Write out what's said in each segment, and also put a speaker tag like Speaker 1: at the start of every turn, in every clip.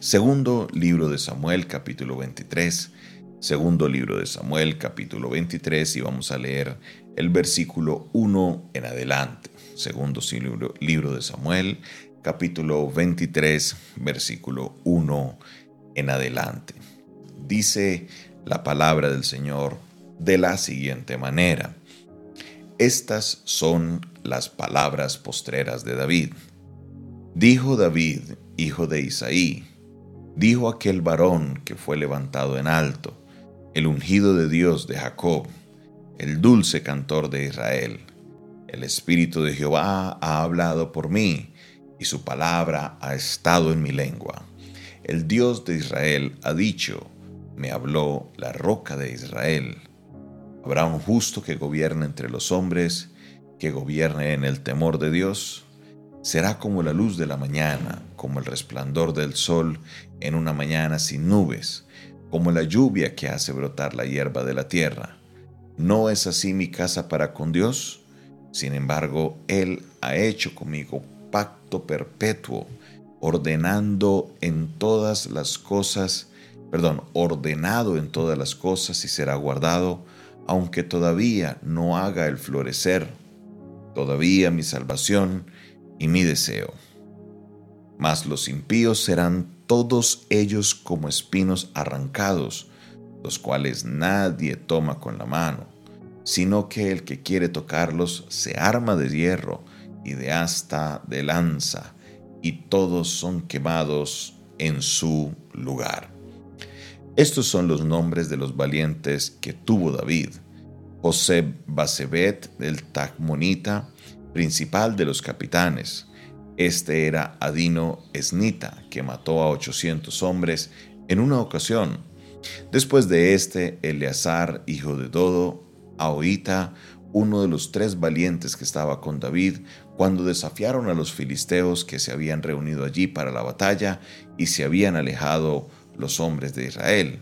Speaker 1: Segundo libro de Samuel capítulo 23. Segundo libro de Samuel capítulo 23 y vamos a leer el versículo 1 en adelante. Segundo libro, de Samuel capítulo 23 versículo 1 en adelante. Dice la palabra del Señor de la siguiente manera. Estas son las palabras postreras de David. Dijo David, hijo de Isaí, dijo aquel varón que fue levantado en alto, el ungido de Dios de Jacob, el dulce cantor de Israel. El Espíritu de Jehová ha hablado por mí, y su palabra ha estado en mi lengua. El Dios de Israel ha dicho, me habló la roca de Israel. Habrá un justo que gobierne entre los hombres, que gobierne en el temor de Dios será como la luz de la mañana, como el resplandor del sol en una mañana sin nubes, como la lluvia que hace brotar la hierba de la tierra. ¿No es así mi casa para con Dios? Sin embargo, Él ha hecho conmigo pacto perpetuo, ordenando en todas las cosas, perdón, ordenado en todas las cosas y será guardado, aunque todavía no haga el florecer. Todavía mi salvación y mi deseo. Mas los impíos serán todos ellos como espinos arrancados, los cuales nadie toma con la mano, sino que el que quiere tocarlos se arma de hierro y de asta de lanza, y todos son quemados en su lugar. Estos son los nombres de los valientes que tuvo David. José Basebet del Tacmonita, principal de los capitanes. Este era Adino Esnita, que mató a 800 hombres en una ocasión. Después de este, Eleazar, hijo de Dodo, Ahoita, uno de los tres valientes que estaba con David, cuando desafiaron a los filisteos que se habían reunido allí para la batalla y se habían alejado los hombres de Israel.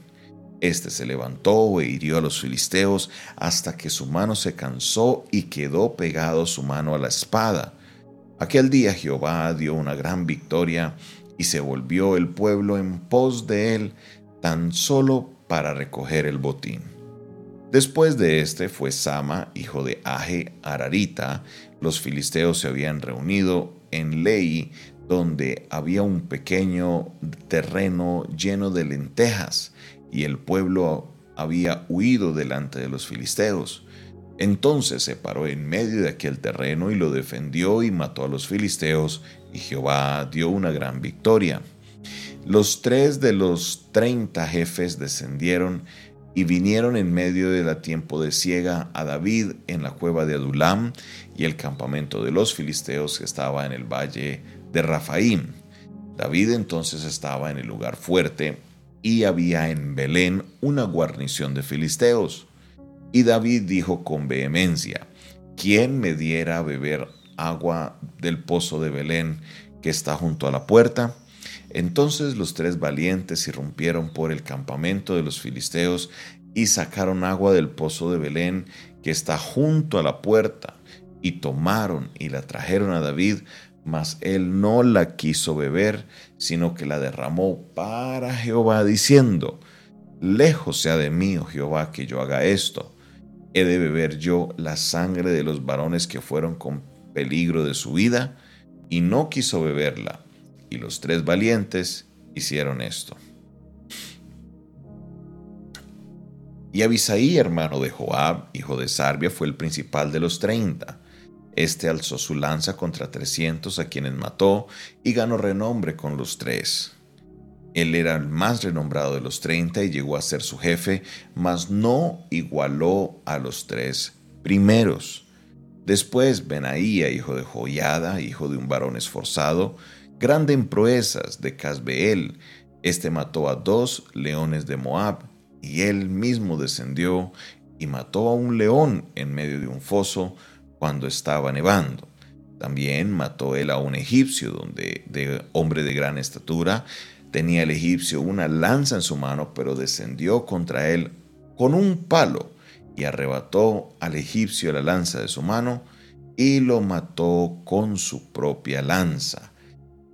Speaker 1: Este se levantó e hirió a los filisteos hasta que su mano se cansó y quedó pegado su mano a la espada. Aquel día Jehová dio una gran victoria y se volvió el pueblo en pos de él tan solo para recoger el botín. Después de este fue Sama, hijo de Aje Ararita. Los filisteos se habían reunido en Lei, donde había un pequeño terreno lleno de lentejas y el pueblo había huido delante de los filisteos. Entonces se paró en medio de aquel terreno y lo defendió y mató a los filisteos, y Jehová dio una gran victoria. Los tres de los treinta jefes descendieron y vinieron en medio de la tiempo de ciega a David en la cueva de Adulam y el campamento de los filisteos que estaba en el valle de Rafaim. David entonces estaba en el lugar fuerte y había en Belén una guarnición de filisteos. Y David dijo con vehemencia, ¿quién me diera a beber agua del pozo de Belén que está junto a la puerta? Entonces los tres valientes irrumpieron por el campamento de los filisteos y sacaron agua del pozo de Belén que está junto a la puerta, y tomaron y la trajeron a David mas él no la quiso beber, sino que la derramó para Jehová, diciendo, Lejos sea de mí, oh Jehová, que yo haga esto. ¿He de beber yo la sangre de los varones que fueron con peligro de su vida? Y no quiso beberla. Y los tres valientes hicieron esto. Y Abisaí, hermano de Joab, hijo de Sarbia, fue el principal de los treinta este alzó su lanza contra trescientos a quienes mató y ganó renombre con los tres. Él era el más renombrado de los treinta y llegó a ser su jefe, mas no igualó a los tres primeros. Después Benaía, hijo de Joiada, hijo de un varón esforzado, grande en proezas de Casbeel, este mató a dos leones de Moab, y él mismo descendió y mató a un león en medio de un foso, cuando estaba nevando. También mató él a un egipcio, donde de hombre de gran estatura tenía el egipcio una lanza en su mano, pero descendió contra él con un palo y arrebató al egipcio la lanza de su mano y lo mató con su propia lanza.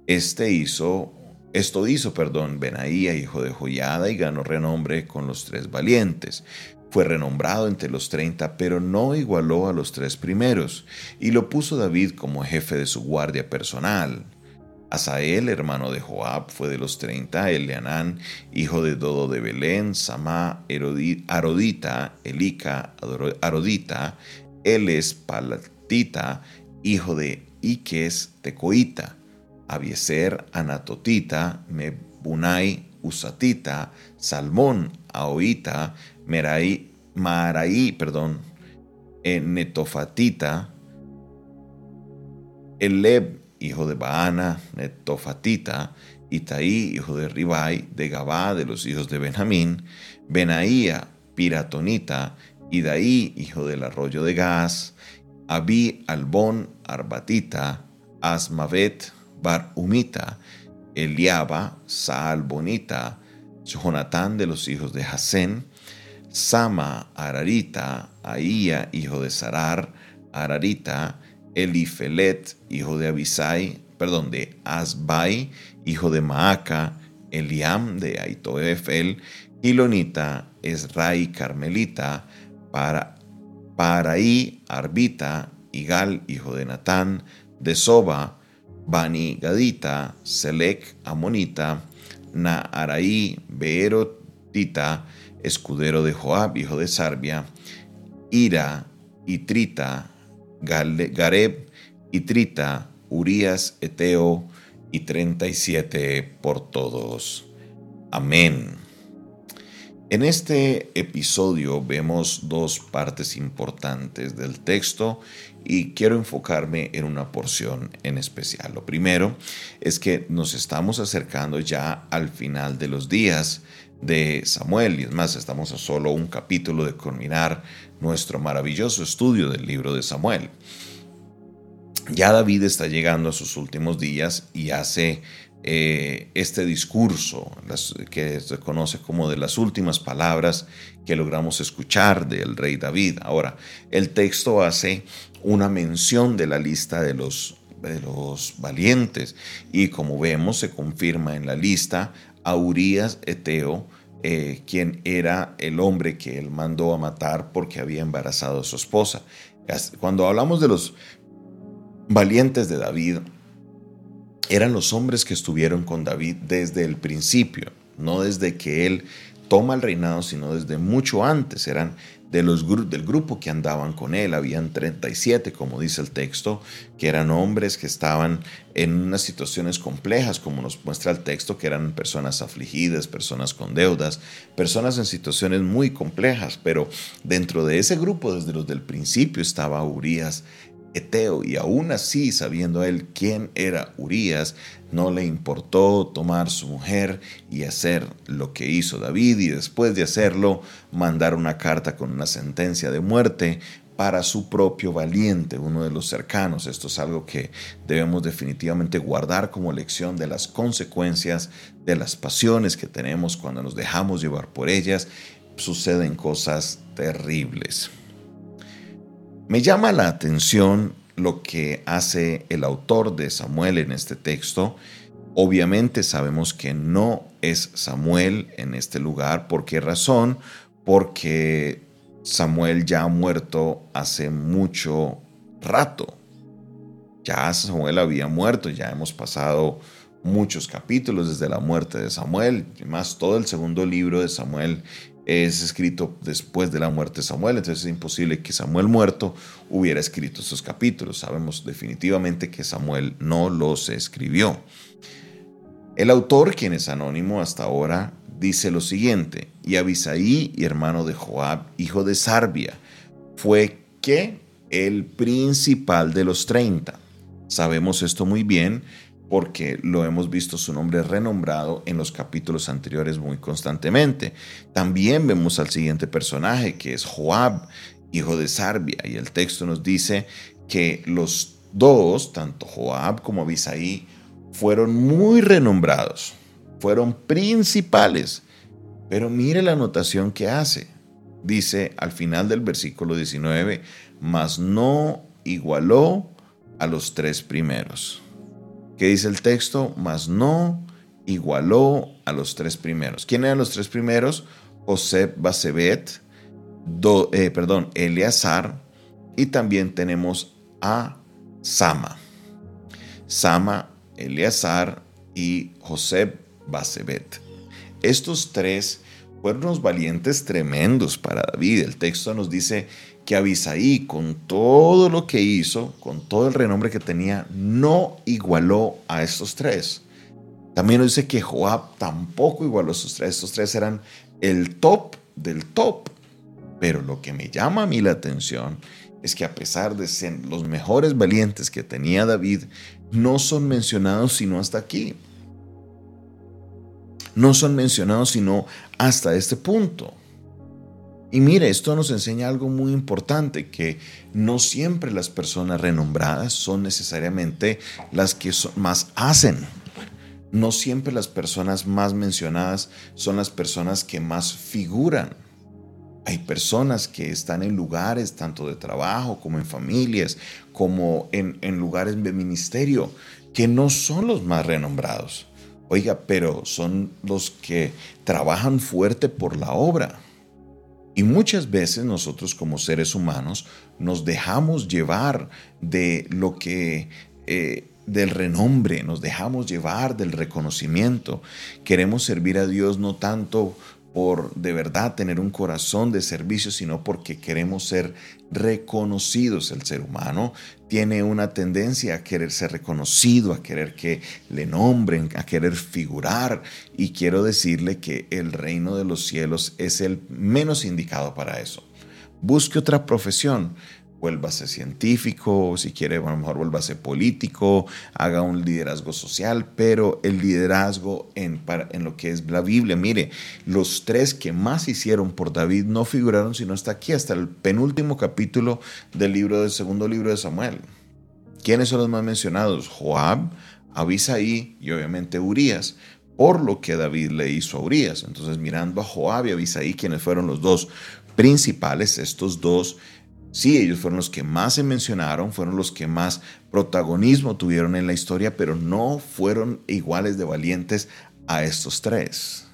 Speaker 1: Este hizo Esto hizo, perdón, Benaía, hijo de Joyada, y ganó renombre con los tres valientes. Fue renombrado entre los treinta, pero no igualó a los tres primeros, y lo puso David como jefe de su guardia personal. Asael, hermano de Joab, fue de los treinta, Eleanán, hijo de Dodo de Belén, Samá, Arodita, Elica, Arodita, Eles, Palatita, hijo de Iques, Tecoita, Abieser, Anatotita, Mebunai, Usatita, Salmón, Aoita, Merai, Maraí, perdón, Netofatita, Eleb, hijo de Baana, Netofatita, Itaí, hijo de Ribai, de Gabá, de los hijos de Benjamín, Benaía, Piratonita, Idaí, hijo del arroyo de Gaz, Abi, Albón, Arbatita, Asmavet, Bar Umita, Eliaba, Saal Bonita, Jonatán de los hijos de Hasén, Sama, Ararita, Aía, hijo de Sarar, Ararita, Elifelet, hijo de Abisai, perdón, de Asbai, hijo de Maaca, Eliam de Aitoefel, Ilonita, Esrai, Carmelita, para, Paraí, Arbita, Igal, hijo de Natán, de Soba, Bani Gadita, Selec, Amonita, Naaraí, Beerotita, escudero de Joab, hijo de Sarbia, Ira, Itrita, Gareb, Itrita, Urías, Eteo, y 37 por todos. Amén. En este episodio vemos dos partes importantes del texto y quiero enfocarme en una porción en especial. Lo primero es que nos estamos acercando ya al final de los días de Samuel y es más, estamos a solo un capítulo de culminar nuestro maravilloso estudio del libro de Samuel. Ya David está llegando a sus últimos días y hace eh, este discurso que se conoce como de las últimas palabras que logramos escuchar del rey David. Ahora, el texto hace una mención de la lista de los, de los valientes y como vemos se confirma en la lista a Urias Eteo, eh, quien era el hombre que él mandó a matar porque había embarazado a su esposa. Cuando hablamos de los valientes de David, eran los hombres que estuvieron con David desde el principio, no desde que él toma el reinado, sino desde mucho antes. Eran de los, del grupo que andaban con él. Habían 37, como dice el texto, que eran hombres que estaban en unas situaciones complejas, como nos muestra el texto, que eran personas afligidas, personas con deudas, personas en situaciones muy complejas. Pero dentro de ese grupo, desde los del principio, estaba Urias Eteo, y aún así, sabiendo él quién era Urías, no le importó tomar su mujer y hacer lo que hizo David, y después de hacerlo, mandar una carta con una sentencia de muerte para su propio valiente, uno de los cercanos. Esto es algo que debemos definitivamente guardar como lección de las consecuencias de las pasiones que tenemos cuando nos dejamos llevar por ellas. Suceden cosas terribles. Me llama la atención lo que hace el autor de Samuel en este texto. Obviamente sabemos que no es Samuel en este lugar. ¿Por qué razón? Porque Samuel ya ha muerto hace mucho rato. Ya Samuel había muerto, ya hemos pasado muchos capítulos desde la muerte de Samuel, más todo el segundo libro de Samuel es escrito después de la muerte de Samuel, entonces es imposible que Samuel muerto hubiera escrito esos capítulos. Sabemos definitivamente que Samuel no los escribió. El autor, quien es anónimo hasta ahora, dice lo siguiente, y Abisaí, hermano de Joab, hijo de Sarbia, fue que el principal de los treinta. Sabemos esto muy bien porque lo hemos visto su nombre renombrado en los capítulos anteriores muy constantemente. También vemos al siguiente personaje que es Joab, hijo de Sarbia, y el texto nos dice que los dos, tanto Joab como Abisaí, fueron muy renombrados, fueron principales. Pero mire la anotación que hace. Dice al final del versículo 19, mas no igualó a los tres primeros. ¿Qué dice el texto? Mas no igualó a los tres primeros. ¿Quién eran los tres primeros? José Basebet, eh, perdón, Eleazar y también tenemos a Sama. Sama, Eleazar y José Basebet. Estos tres fueron unos valientes tremendos para David. El texto nos dice que Abisaí, con todo lo que hizo, con todo el renombre que tenía, no igualó a estos tres. También nos dice que Joab tampoco igualó a estos tres. Estos tres eran el top del top. Pero lo que me llama a mí la atención es que a pesar de ser los mejores valientes que tenía David, no son mencionados sino hasta aquí. No son mencionados sino hasta este punto. Y mire, esto nos enseña algo muy importante, que no siempre las personas renombradas son necesariamente las que más hacen. No siempre las personas más mencionadas son las personas que más figuran. Hay personas que están en lugares tanto de trabajo como en familias, como en, en lugares de ministerio, que no son los más renombrados. Oiga, pero son los que trabajan fuerte por la obra. Y muchas veces nosotros como seres humanos nos dejamos llevar de lo que... Eh, del renombre, nos dejamos llevar del reconocimiento. Queremos servir a Dios no tanto por de verdad tener un corazón de servicio, sino porque queremos ser reconocidos. El ser humano tiene una tendencia a querer ser reconocido, a querer que le nombren, a querer figurar. Y quiero decirle que el reino de los cielos es el menos indicado para eso. Busque otra profesión vuélvase científico, si quiere a lo mejor vuélvase político, haga un liderazgo social, pero el liderazgo en, en lo que es la Biblia, mire, los tres que más hicieron por David no figuraron sino hasta aquí, hasta el penúltimo capítulo del libro del segundo libro de Samuel. ¿Quiénes son los más mencionados? Joab, Abisaí y obviamente Urias por lo que David le hizo a Urias. Entonces, mirando a Joab y Abisaí, quienes fueron los dos principales, estos dos Sí, ellos fueron los que más se mencionaron, fueron los que más protagonismo tuvieron en la historia, pero no fueron iguales de valientes a estos tres.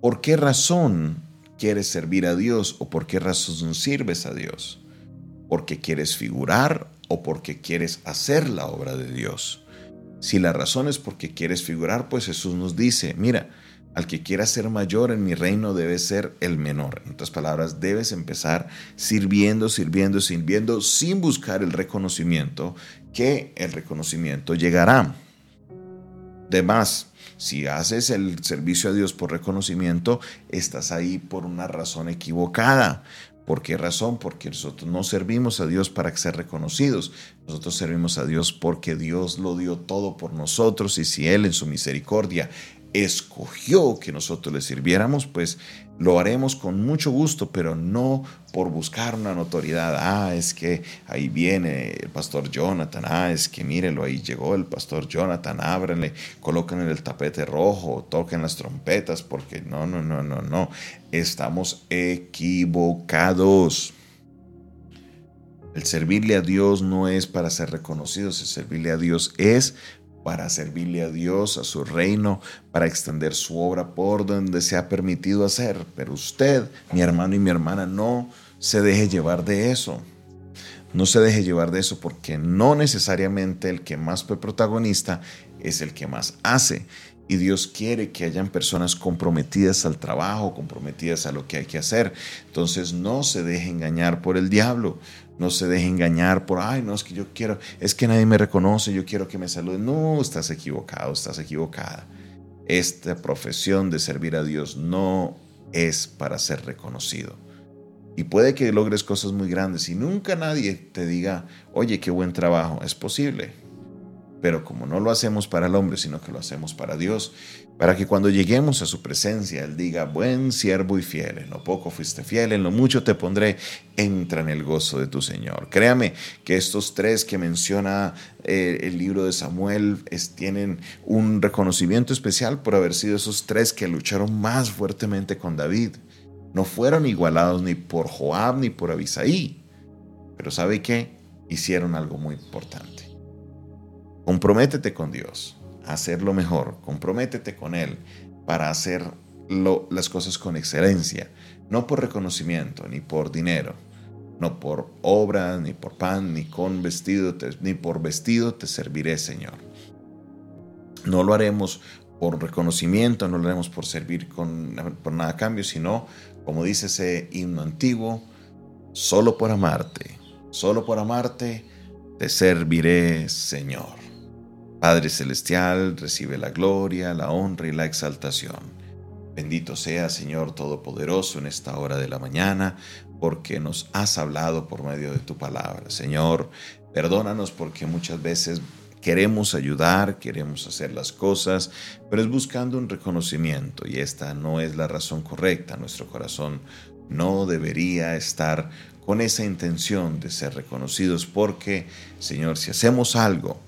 Speaker 1: ¿Por qué razón quieres servir a Dios o por qué razón sirves a Dios? ¿Porque quieres figurar o porque quieres hacer la obra de Dios? Si la razón es porque quieres figurar, pues Jesús nos dice, mira, al que quiera ser mayor en mi reino debe ser el menor. En otras palabras, debes empezar sirviendo, sirviendo, sirviendo, sin buscar el reconocimiento, que el reconocimiento llegará. Además, si haces el servicio a Dios por reconocimiento, estás ahí por una razón equivocada. ¿Por qué razón? Porque nosotros no servimos a Dios para ser reconocidos. Nosotros servimos a Dios porque Dios lo dio todo por nosotros y si Él en su misericordia escogió que nosotros le sirviéramos, pues lo haremos con mucho gusto, pero no por buscar una notoriedad. Ah, es que ahí viene el pastor Jonathan. Ah, es que mírelo, ahí llegó el pastor Jonathan. Ábranle, coloquen el tapete rojo, toquen las trompetas, porque no, no, no, no, no. Estamos equivocados. El servirle a Dios no es para ser reconocidos, el servirle a Dios es para servirle a Dios, a su reino, para extender su obra por donde se ha permitido hacer. Pero usted, mi hermano y mi hermana, no se deje llevar de eso. No se deje llevar de eso porque no necesariamente el que más fue protagonista es el que más hace. Y Dios quiere que hayan personas comprometidas al trabajo, comprometidas a lo que hay que hacer. Entonces no se deje engañar por el diablo. No se deje engañar por, ay, no, es que yo quiero, es que nadie me reconoce, yo quiero que me saluden. No, estás equivocado, estás equivocada. Esta profesión de servir a Dios no es para ser reconocido. Y puede que logres cosas muy grandes y nunca nadie te diga, oye, qué buen trabajo. Es posible. Pero como no lo hacemos para el hombre, sino que lo hacemos para Dios, para que cuando lleguemos a su presencia, Él diga, buen siervo y fiel, en lo poco fuiste fiel, en lo mucho te pondré, entra en el gozo de tu Señor. Créame que estos tres que menciona eh, el libro de Samuel tienen un reconocimiento especial por haber sido esos tres que lucharon más fuertemente con David. No fueron igualados ni por Joab ni por Abisaí, pero ¿sabe qué? Hicieron algo muy importante Comprométete con Dios. a hacerlo mejor. Comprométete con Él para hacer las cosas con excelencia, no por reconocimiento ni por dinero, no por obra, ni por pan, ni con vestido, ni por vestido te serviré, Señor. No lo haremos por reconocimiento, no lo haremos por servir con, por nada a cambio, sino, como dice ese himno antiguo, solo por amarte, solo por amarte, te serviré, Señor. Padre Celestial, recibe la gloria, la honra y la exaltación. Bendito sea, Señor Todopoderoso, en esta hora de la mañana, porque nos has hablado por medio de tu palabra. Señor, perdónanos porque muchas veces queremos ayudar, queremos hacer las cosas, pero es buscando un reconocimiento y esta no es la razón correcta. Nuestro corazón no debería estar con esa intención de ser reconocidos porque, Señor, si hacemos algo,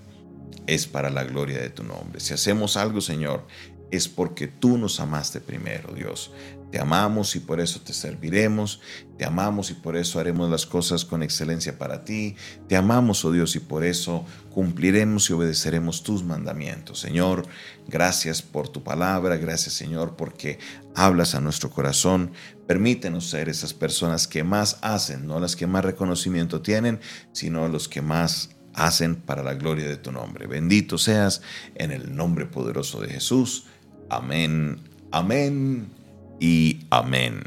Speaker 1: es para la gloria de tu nombre. Si hacemos algo, Señor, es porque tú nos amaste primero, Dios. Te amamos y por eso te serviremos. Te amamos y por eso haremos las cosas con excelencia para ti. Te amamos, oh Dios, y por eso cumpliremos y obedeceremos tus mandamientos. Señor, gracias por tu palabra. Gracias, Señor, porque hablas a nuestro corazón. Permítenos ser esas personas que más hacen, no las que más reconocimiento tienen, sino los que más hacen para la gloria de tu nombre. Bendito seas en el nombre poderoso de Jesús. Amén, amén y amén.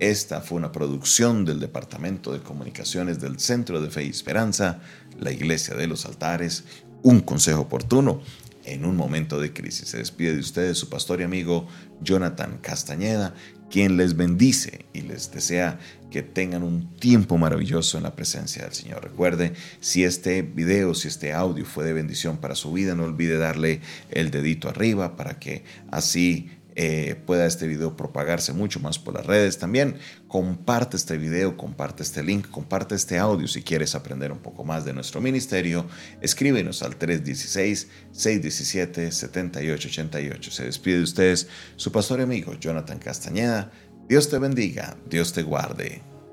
Speaker 1: Esta fue una producción del Departamento de Comunicaciones del Centro de Fe y Esperanza, la Iglesia de los Altares, un consejo oportuno en un momento de crisis. Se despide de ustedes su pastor y amigo Jonathan Castañeda, quien les bendice y les desea que tengan un tiempo maravilloso en la presencia del Señor. Recuerde, si este video, si este audio fue de bendición para su vida, no olvide darle el dedito arriba para que así eh, pueda este video propagarse mucho más por las redes. También comparte este video, comparte este link, comparte este audio si quieres aprender un poco más de nuestro ministerio. Escríbenos al 316-617-7888. Se despide de ustedes su pastor y amigo Jonathan Castañeda. Dios te bendiga, Dios te guarde.